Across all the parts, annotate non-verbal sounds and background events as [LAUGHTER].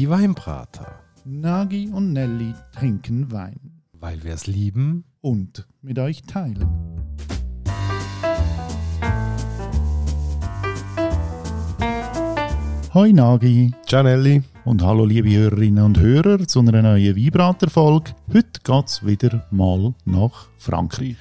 Die Weinbrater. Nagi und Nelly trinken Wein Weil wir es lieben. und mit euch teilen. Hoi Nagi Gianelli. und hallo liebe Hörerinnen und Hörer zu einer neuen Weinbrater-Folge. Heute geht's wieder mal nach Frankreich.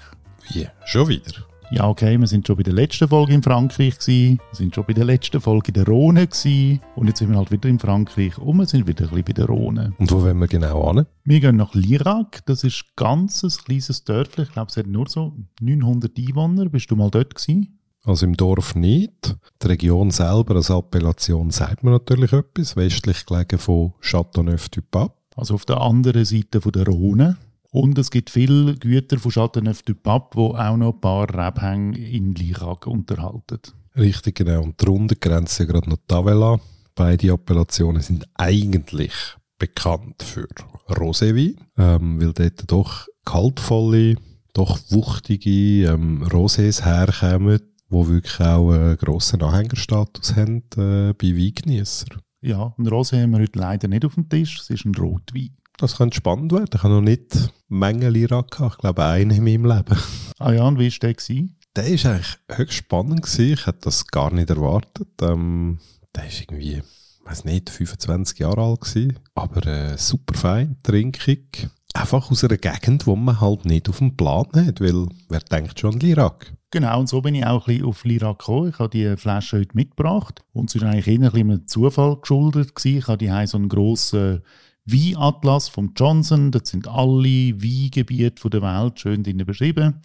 Wie? Schon wieder? Ja, okay, wir sind schon bei der letzten Folge in Frankreich gewesen, wir sind schon bei der letzten Folge in der Rhone gewesen und jetzt sind wir halt wieder in Frankreich und wir sind wieder ein bisschen bei der Rhone. Und wo wollen wir genau hin? Wir gehen nach Lirac, das ist ganz ein kleines Dörfli, ich glaube es hat nur so 900 Einwohner. Bist du mal dort gewesen? Also im Dorf nicht. Die Region selber als Appellation sagt mir natürlich etwas. Westlich gelegen von Châteauneuf-du-Pape. Also auf der anderen Seite von der Rhone. Und es gibt viele Güter von Châteauneuf-du-Pape, die auch noch ein paar Rebhänge in Lirac unterhalten. Richtig genau. Und darunter grenzt ja gerade noch Tavella. Beide Appellationen sind eigentlich bekannt für Roséwein, ähm, weil dort doch kaltvolle, doch wuchtige ähm, Rosés herkommen, die wirklich auch einen grossen Anhängerstatus haben äh, bei Weingenießern. Ja, ein Rosé haben wir heute leider nicht auf dem Tisch, es ist ein Rotwein. Das könnte spannend werden. Ich habe noch nicht Lirac gehabt. Ich glaube, einen in meinem Leben. [LAUGHS] Ah ja, und wie war der? Gewesen? Der ist eigentlich höchst spannend gewesen. Ich hätte das gar nicht erwartet. Ähm, der ist irgendwie, ich weiß nicht, 25 Jahre alt gewesen. Aber äh, super fein, trinkig. Einfach aus einer Gegend, wo man halt nicht auf dem Plan hat. Weil, wer denkt schon an Lirac? Genau, und so bin ich auch ein bisschen auf Lirac gekommen. Ich habe die Flasche heute mitgebracht und es ist eigentlich eher ein bisschen einem Zufall geschuldet gewesen. Ich habe die so einen grossen Weinatlas vom Johnson. Dort sind alle Weingebiete der Welt schön drin beschrieben.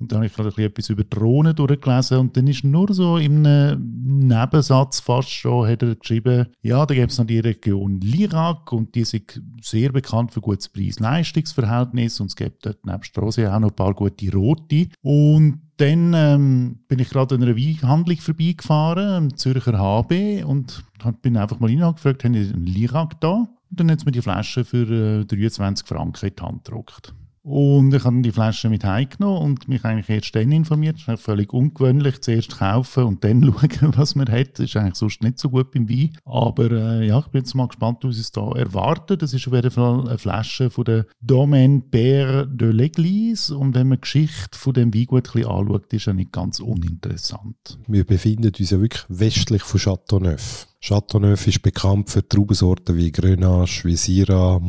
Und dann habe ich gerade ein etwas über Rhone durchgelesen und dann ist nur so im Nebensatz fast schon hat er geschrieben, ja, da gibt es noch die Region Lirac und die ist sehr bekannt für gutes Preis-Leistungs-Verhältnis und es gibt dort nebst Rosé auch noch ein paar gute Rote. Und dann ähm, bin ich gerade an einer Weinhandlung vorbeigefahren, am Zürcher HB und bin einfach mal reingefragt, haben die einen Lirac da? Und dann hat sie mir die Flasche für äh, 23 Franken in die Hand gedruckt. Und ich habe die Flasche mit heimgenommen und mich eigentlich erst dann informiert. Das ist völlig ungewöhnlich, zuerst kaufen und dann [LAUGHS] schauen, was man hat. Das ist eigentlich sonst nicht so gut beim Wein. Aber äh, ja, ich bin jetzt mal gespannt, was es da erwartet. Das ist auf jeden Fall eine Flasche von der Domaine Père de l'Église. Und wenn man die Geschichte von dem Weingut ein bisschen anschaut, ist er nicht ganz uninteressant. Wir befinden uns ja wirklich westlich von Châteauneuf. Châteauneuf ist bekannt für Traubensorten wie Grenache, wie Syrah,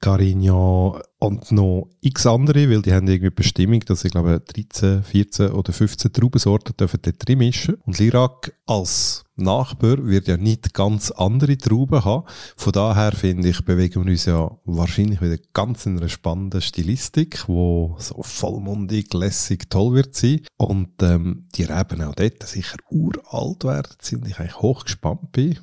Carignan und noch x andere, weil die haben irgendwie Bestimmung, dass sie, glaube ich, 13, 14 oder 15 Traubensorten dürfen dort drin mischen. Und Lirac als Nachbar wird ja nicht ganz andere Trauben haben. Von daher finde ich, bewegen wir uns ja wahrscheinlich wieder ganz in einer spannenden Stilistik, wo so vollmundig, lässig, toll wird sein. Und ähm, die Reben auch dort sicher uralt werden, sind ich eigentlich hochgespannt bin,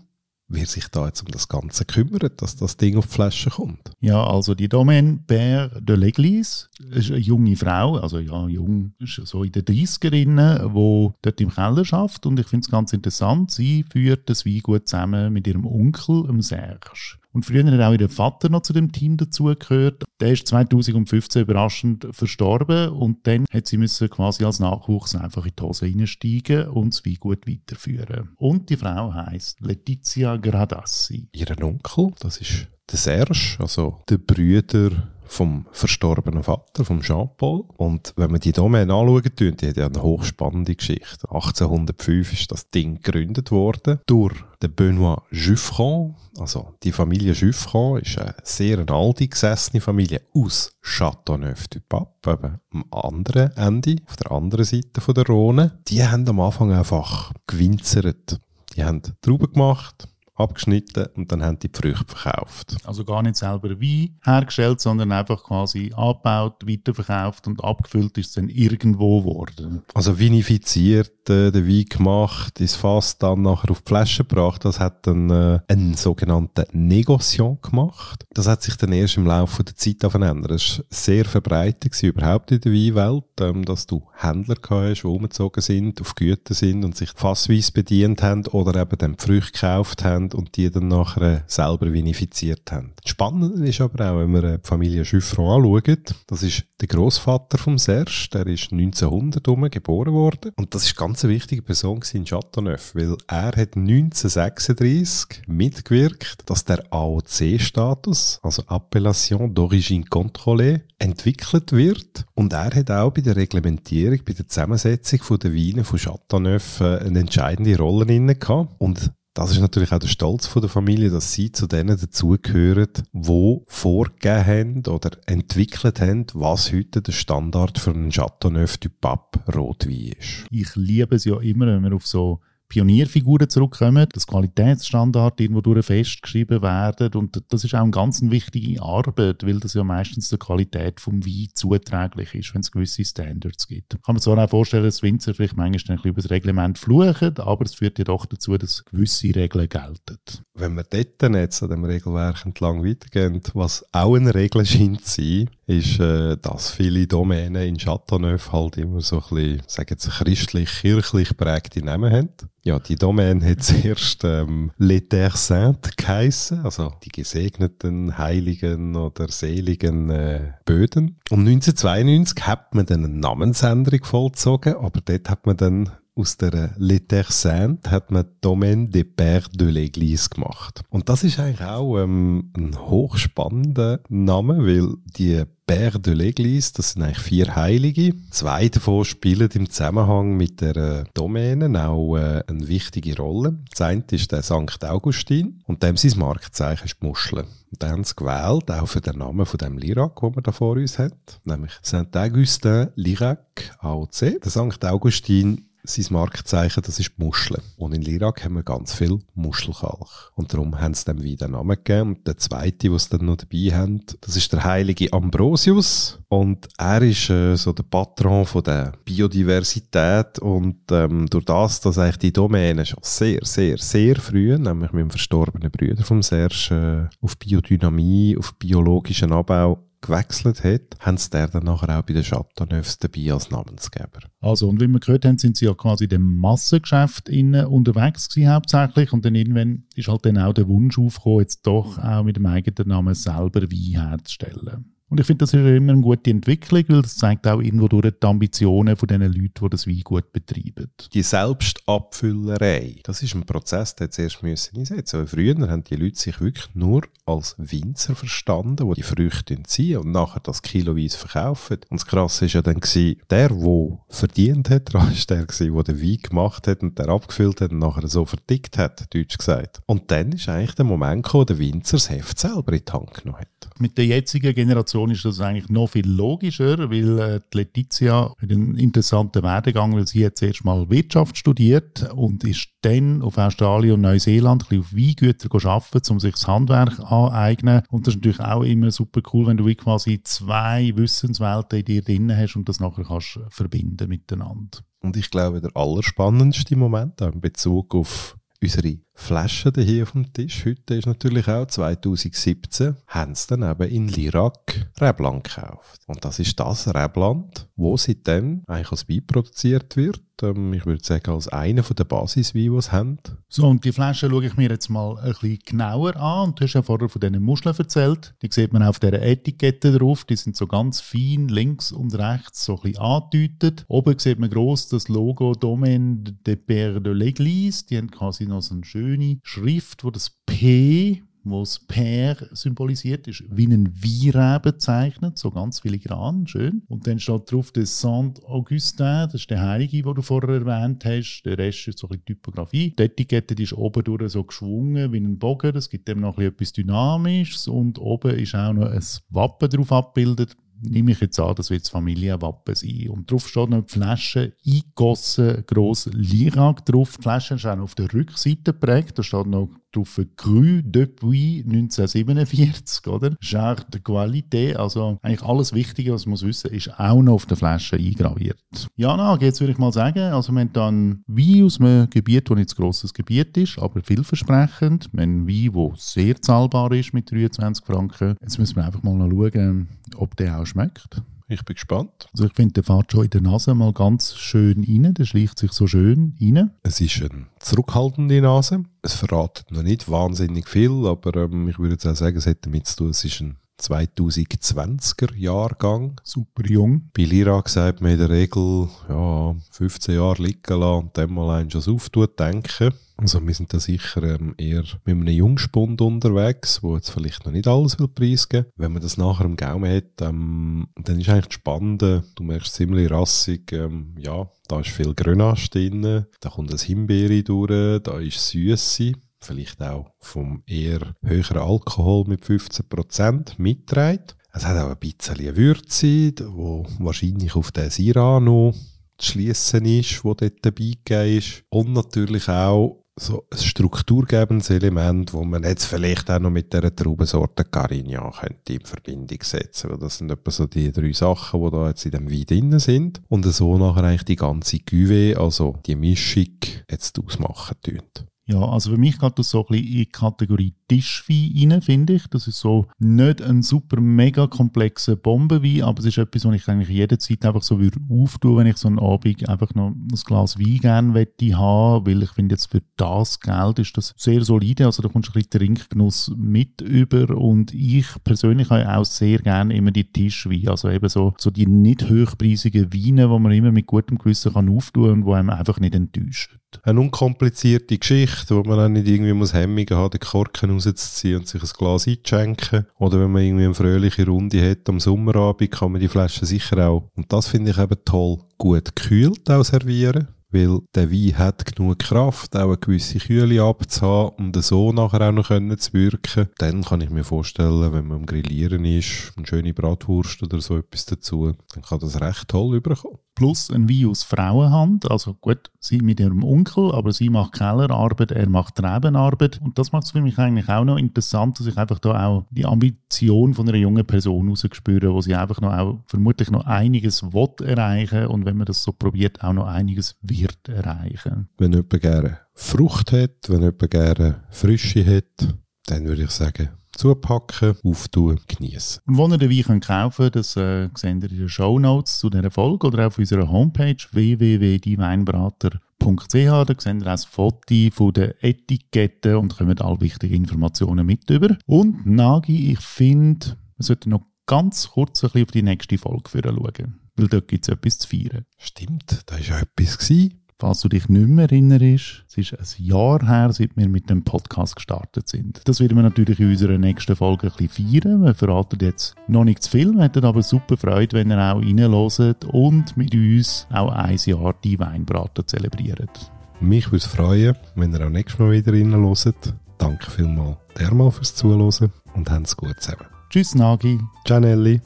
wer sich da jetzt um das Ganze kümmert, dass das Ding auf die Flasche kommt. Ja, also die Domaine Père de l'Église ist eine junge Frau, also ja, jung, ist so in den 30erinnen, die dort im Keller schafft und ich finde es ganz interessant, sie führt das Weingut zusammen mit ihrem Onkel, dem Serge. Und früher hat auch ihr Vater noch zu dem Team dazugehört. Der ist 2015 überraschend verstorben und dann hat sie müssen quasi als Nachwuchs einfach in die Hose reinsteigen und das Weingut weiterführen. Und die Frau heißt Letizia Gradassi. Ihren Onkel, das ist der Serge, also der Brüder vom verstorbenen Vater, vom Jean-Paul. Und wenn man die Domaine anschauen die hat ja eine hochspannende Geschichte. 1805 ist das Ding gegründet worden durch den Benoit Juffran. Also die Familie Juffran ist eine sehr eine alte gesessene Familie aus Châteauneuf-du-Pape, eben am anderen Ende, auf der anderen Seite von der Rhone. Die haben am Anfang einfach gewinzert. Die haben Trauben gemacht, abgeschnitten und dann haben die die Früchte verkauft. Also gar nicht selber Wein hergestellt, sondern einfach quasi angebaut, weiterverkauft und abgefüllt ist es dann irgendwo geworden. Also vinifiziert, äh, den Wein gemacht, ins Fass dann nachher auf die Flasche gebracht. Das hat dann äh, einen sogenannten Negociant gemacht. Das hat sich dann erst im Laufe der Zeit verändert. Es war sehr verbreitet gewesen, überhaupt in der Weinwelt, ähm, dass du Händler hast, die umgezogen sind, auf Güter sind und sich fassweise bedient haben oder eben dann die Früchte gekauft haben und die dann nachher selber vinifiziert haben. Spannend ist aber auch, wenn wir die Familie Chiffron anschauen, das ist der Großvater vom Serge, der ist 1900 herum geboren worden. Und das ist ganz eine wichtige Person in Chateauneuf, weil er hat 1936 mitgewirkt, dass der AOC-Status, also Appellation d'origine contrôlée, entwickelt wird. Und er hat auch bei der Reglementierung, bei der Zusammensetzung der Weine von Chateauneuf äh, eine entscheidende Rolle inne gehabt. Und das ist natürlich auch der Stolz von der Familie, dass sie zu denen dazugehören, die vorgegeben haben oder entwickelt haben, was heute der Standard für einen Chateauneuf du Pape Rotwein ist. Ich liebe es ja immer, wenn wir auf so Pionierfiguren zurückkommen, dass Qualitätsstandards irgendwo festgeschrieben werden und das ist auch eine ganz wichtige Arbeit, weil das ja meistens der Qualität vom Wein zuträglich ist, wenn es gewisse Standards gibt. Kann man sich auch vorstellen, dass Winzer vielleicht manchmal ein bisschen über das Reglement fluchen, aber es führt ja doch dazu, dass gewisse Regeln gelten. Wenn wir dort jetzt an dem Regelwerk entlang weitergehen, was auch eine Regel scheint zu sein, ist, äh, dass viele Domänen in Chateauneuf halt immer so ein bisschen, sagen jetzt, christlich-kirchlich prägte Namen haben. Ja, die Domäne hat [LAUGHS] zuerst ähm, Les Saintes geheissen, also die gesegneten, heiligen oder seligen äh, Böden. Um 1992 hat man dann eine Namensänderung vollzogen, aber dort hat man dann aus der Les Terres Saintes hat man Domaine des Pères de l'Église gemacht. Und das ist eigentlich auch ähm, ein hochspannender Name, weil die Père de l'Église, das sind eigentlich vier Heilige. Zwei davon spielen im Zusammenhang mit der äh, Domäne auch äh, eine wichtige Rolle. Das eine ist der St. Augustin und dem sein Markenzeichen ist die Muschel. Und haben sie gewählt, auch für den Namen von dem Lirac, den man da vor uns hat, nämlich Saint Augustin Lirac AOC. Der St. Augustin sein Markenzeichen, das ist die Muschel. Und in Lirak haben wir ganz viel Muschelkalk. Und darum haben sie dem Wein den Namen gegeben. Und der zweite, den sie dann noch dabei haben, das ist der heilige Ambrosius. Und er ist äh, so der Patron von der Biodiversität. Und ähm, durch das, dass eigentlich die Domäne schon sehr, sehr, sehr früh, nämlich mit dem verstorbenen Brüder vom Serge, äh, auf Biodynamie, auf biologischen Abbau gewechselt hat, haben sie der dann nachher auch bei den Chateauneufs dabei als Namensgeber. Also, und wie wir gehört haben, sind sie ja quasi in dem Massengeschäft innen unterwegs gewesen, hauptsächlich. Und dann irgendwann ist halt dann auch der Wunsch aufgekommen, jetzt doch auch mit dem eigenen Namen selber Wein herzustellen. Und ich finde, das ist immer eine gute Entwicklung, weil das zeigt auch irgendwo durch die Ambitionen von den Leuten, die das Wein gut betreiben. Die Selbstabfüllerei, das ist ein Prozess, der zuerst müssen einsetzen müssen. Früher haben die Leute sich wirklich nur als Winzer verstanden, die die Früchte ziehen und nachher das kiloweise verkaufen. Und das Krasse war ja dann, gewesen, der, der verdient hat, [LAUGHS] war der, der den Wein gemacht hat und der abgefüllt hat und nachher so vertickt hat, deutsch gesagt. Und dann ist eigentlich der Moment gekommen, wo der Winzer das Heft selber in die Hand genommen hat. Mit der jetzigen Generation ist das eigentlich noch viel logischer, weil äh, die Letizia hat einen interessanten Werdegang, weil sie jetzt erst mal Wirtschaft studiert und ist dann auf Australien und Neuseeland ein auf Weingüter arbeiten, um sich das Handwerk aneignen. Und das ist natürlich auch immer super cool, wenn du quasi zwei Wissenswelten in dir drin hast und das nachher kannst verbinden miteinander. Und ich glaube, der allerspannendste Moment auch in Bezug auf unsere Flaschen hier auf dem Tisch heute ist natürlich auch 2017 haben sie dann eben in Lirak Rebland gekauft. Und das ist das Rebland, wo seitdem eigentlich als Wein produziert wird. Ähm, ich würde sagen, als einer der Basisweine, die sie haben. So, und die Flaschen schaue ich mir jetzt mal ein bisschen genauer an. Und du hast ja vorher von diesen Muscheln erzählt. Die sieht man auf dieser Etikette drauf. Die sind so ganz fein links und rechts so ein bisschen angedeutet. Oben sieht man gross das Logo Domaine de Père de l'Église. Die haben quasi noch so schönen schöne Schrift, wo das P, wo das Pär symbolisiert ist, wie ein Weinreben bezeichnet, so ganz filigran, schön. Und dann steht drauf der Saint Augustin, das ist der Heilige, den du vorher erwähnt hast. Der Rest ist so ein bisschen Typografie. Die Etikette ist oben durch so geschwungen wie ein Bogen, das gibt dem noch etwas Dynamisches und oben ist auch noch ein Wappen drauf abgebildet nehme ich jetzt an, das wird das Familienwappen sein. Und drauf steht noch die Flasche eingegossen, gross Lirak drauf. Die Flasche ist auch noch auf der Rückseite geprägt. Da steht noch drauf Cru depuis 1947, oder? Genre de Qualité, also eigentlich alles Wichtige, was man muss wissen, ist auch noch auf der Flasche eingraviert. Ja, na, jetzt würde ich mal sagen, also wir haben dann Wein aus einem Gebiet, das nicht ein grosses Gebiet ist, aber vielversprechend. Wir haben Wein, der sehr zahlbar ist mit 23 Franken. Jetzt müssen wir einfach mal noch schauen, ob der auch schmeckt. Ich bin gespannt. Also ich finde, der fährt schon in der Nase mal ganz schön rein. Der schleicht sich so schön rein. Es ist eine zurückhaltende Nase. Es verratet noch nicht wahnsinnig viel, aber ähm, ich würde jetzt auch sagen, es hat damit zu tun, es ist ein 2020er Jahrgang. Super jung. Bei Lira sagt man in der Regel ja, 15 Jahre liegen lassen und dann mal eins auftut, denken. Also wir sind da sicher ähm, eher mit einem Jungspund unterwegs, wo jetzt vielleicht noch nicht alles will preisgeben. Wenn man das nachher im Gaumen hat, ähm, dann ist eigentlich das Spannende, du merkst ziemlich rassig, ähm, ja, da ist viel Grenache drin, da kommt das Himbeere durch, da ist Süße vielleicht auch vom eher höheren Alkohol mit 15% mitträgt. Es hat auch ein bisschen Würze, wo wahrscheinlich auf den Syrah noch zu schliessen ist, wo dort dabei ist. Und natürlich auch so ein strukturgebendes Element, wo man jetzt vielleicht auch noch mit dieser Traubensorte Carignan könnte in Verbindung setzen könnte. Das sind etwa so die drei Sachen, die da jetzt in dem Wein drin sind. Und so nachher eigentlich die ganze Cuvée, also die Mischung, jetzt ausmachen tönt. Ja, also für mich geht das so ein bisschen in die Kategorie Tischwein rein, finde ich. Das ist so nicht ein super mega komplexer Bombenwein, aber es ist etwas, was ich eigentlich jederzeit einfach so würde auftun, wenn ich so einen Abend einfach noch ein Glas Wein gerne möchte haben, weil ich finde jetzt für das Geld ist das sehr solide, also da kommst du ein bisschen Trinkgenuss mit über und ich persönlich habe auch sehr gerne immer die Tischweine, also eben so, so die nicht hochpreisigen Weine, die man immer mit gutem Gewissen kann auftun und die einem einfach nicht enttäuschen. Eine unkomplizierte Geschichte, wo man auch nicht irgendwie muss Hemmungen haben, den Korken rauszuziehen und sich ein Glas einzuschenken. Oder wenn man irgendwie eine fröhliche Runde hat am Sommerabend, kann man die Flasche sicher auch, und das finde ich eben toll, gut gekühlt auch servieren weil der Wein hat genug Kraft, auch eine gewisse Kühle abzuhaben und so nachher auch noch können zu wirken. Dann kann ich mir vorstellen, wenn man am Grillieren ist, eine schöne Bratwurst oder so etwas dazu, dann kann das recht toll überkommen. Plus ein Wein aus Frauenhand, also gut, sie mit ihrem Onkel, aber sie macht Kellerarbeit, er macht Trebenarbeit und das macht es für mich eigentlich auch noch interessant, dass ich einfach da auch die Ambition von einer jungen Person rausgespüre, wo sie einfach noch auch vermutlich noch einiges will erreichen und wenn man das so probiert, auch noch einiges wird erreichen. Wenn jemand gerne Frucht hat, wenn jemand gerne Frische hat, dann würde ich sagen, zupacken, auftun, genießen. Und wo ihr den Wein kaufen könnt, das äh, seht ihr in den Show Notes zu dieser Folge oder auf unserer Homepage www.dieweinbrater.ch. Da seht ihr auch das Foto von der Etikette und kommt alle wichtigen Informationen mit über. Und Nagi, ich finde, wir sollten noch ganz kurz ein bisschen auf die nächste Folge schauen. Weil dort gibt es etwas zu feiern. Stimmt, da war ja etwas. Gewesen. Falls du dich nicht mehr erinnerst, es ist ein Jahr her, seit wir mit dem Podcast gestartet sind. Das werden wir natürlich in unserer nächsten Folge ein bisschen feiern. Wir verraten jetzt noch nicht zu viel, wir hätten aber super Freude, wenn ihr auch reinhört und mit uns auch ein Jahr die Weinbraten zelebriert. Mich würde es freuen, wenn ihr auch nächstes Mal wieder reinhört. Danke vielmals dermal fürs Zuhören und habt's gut zusammen. Tschüss Nagi. Ciao Nelly.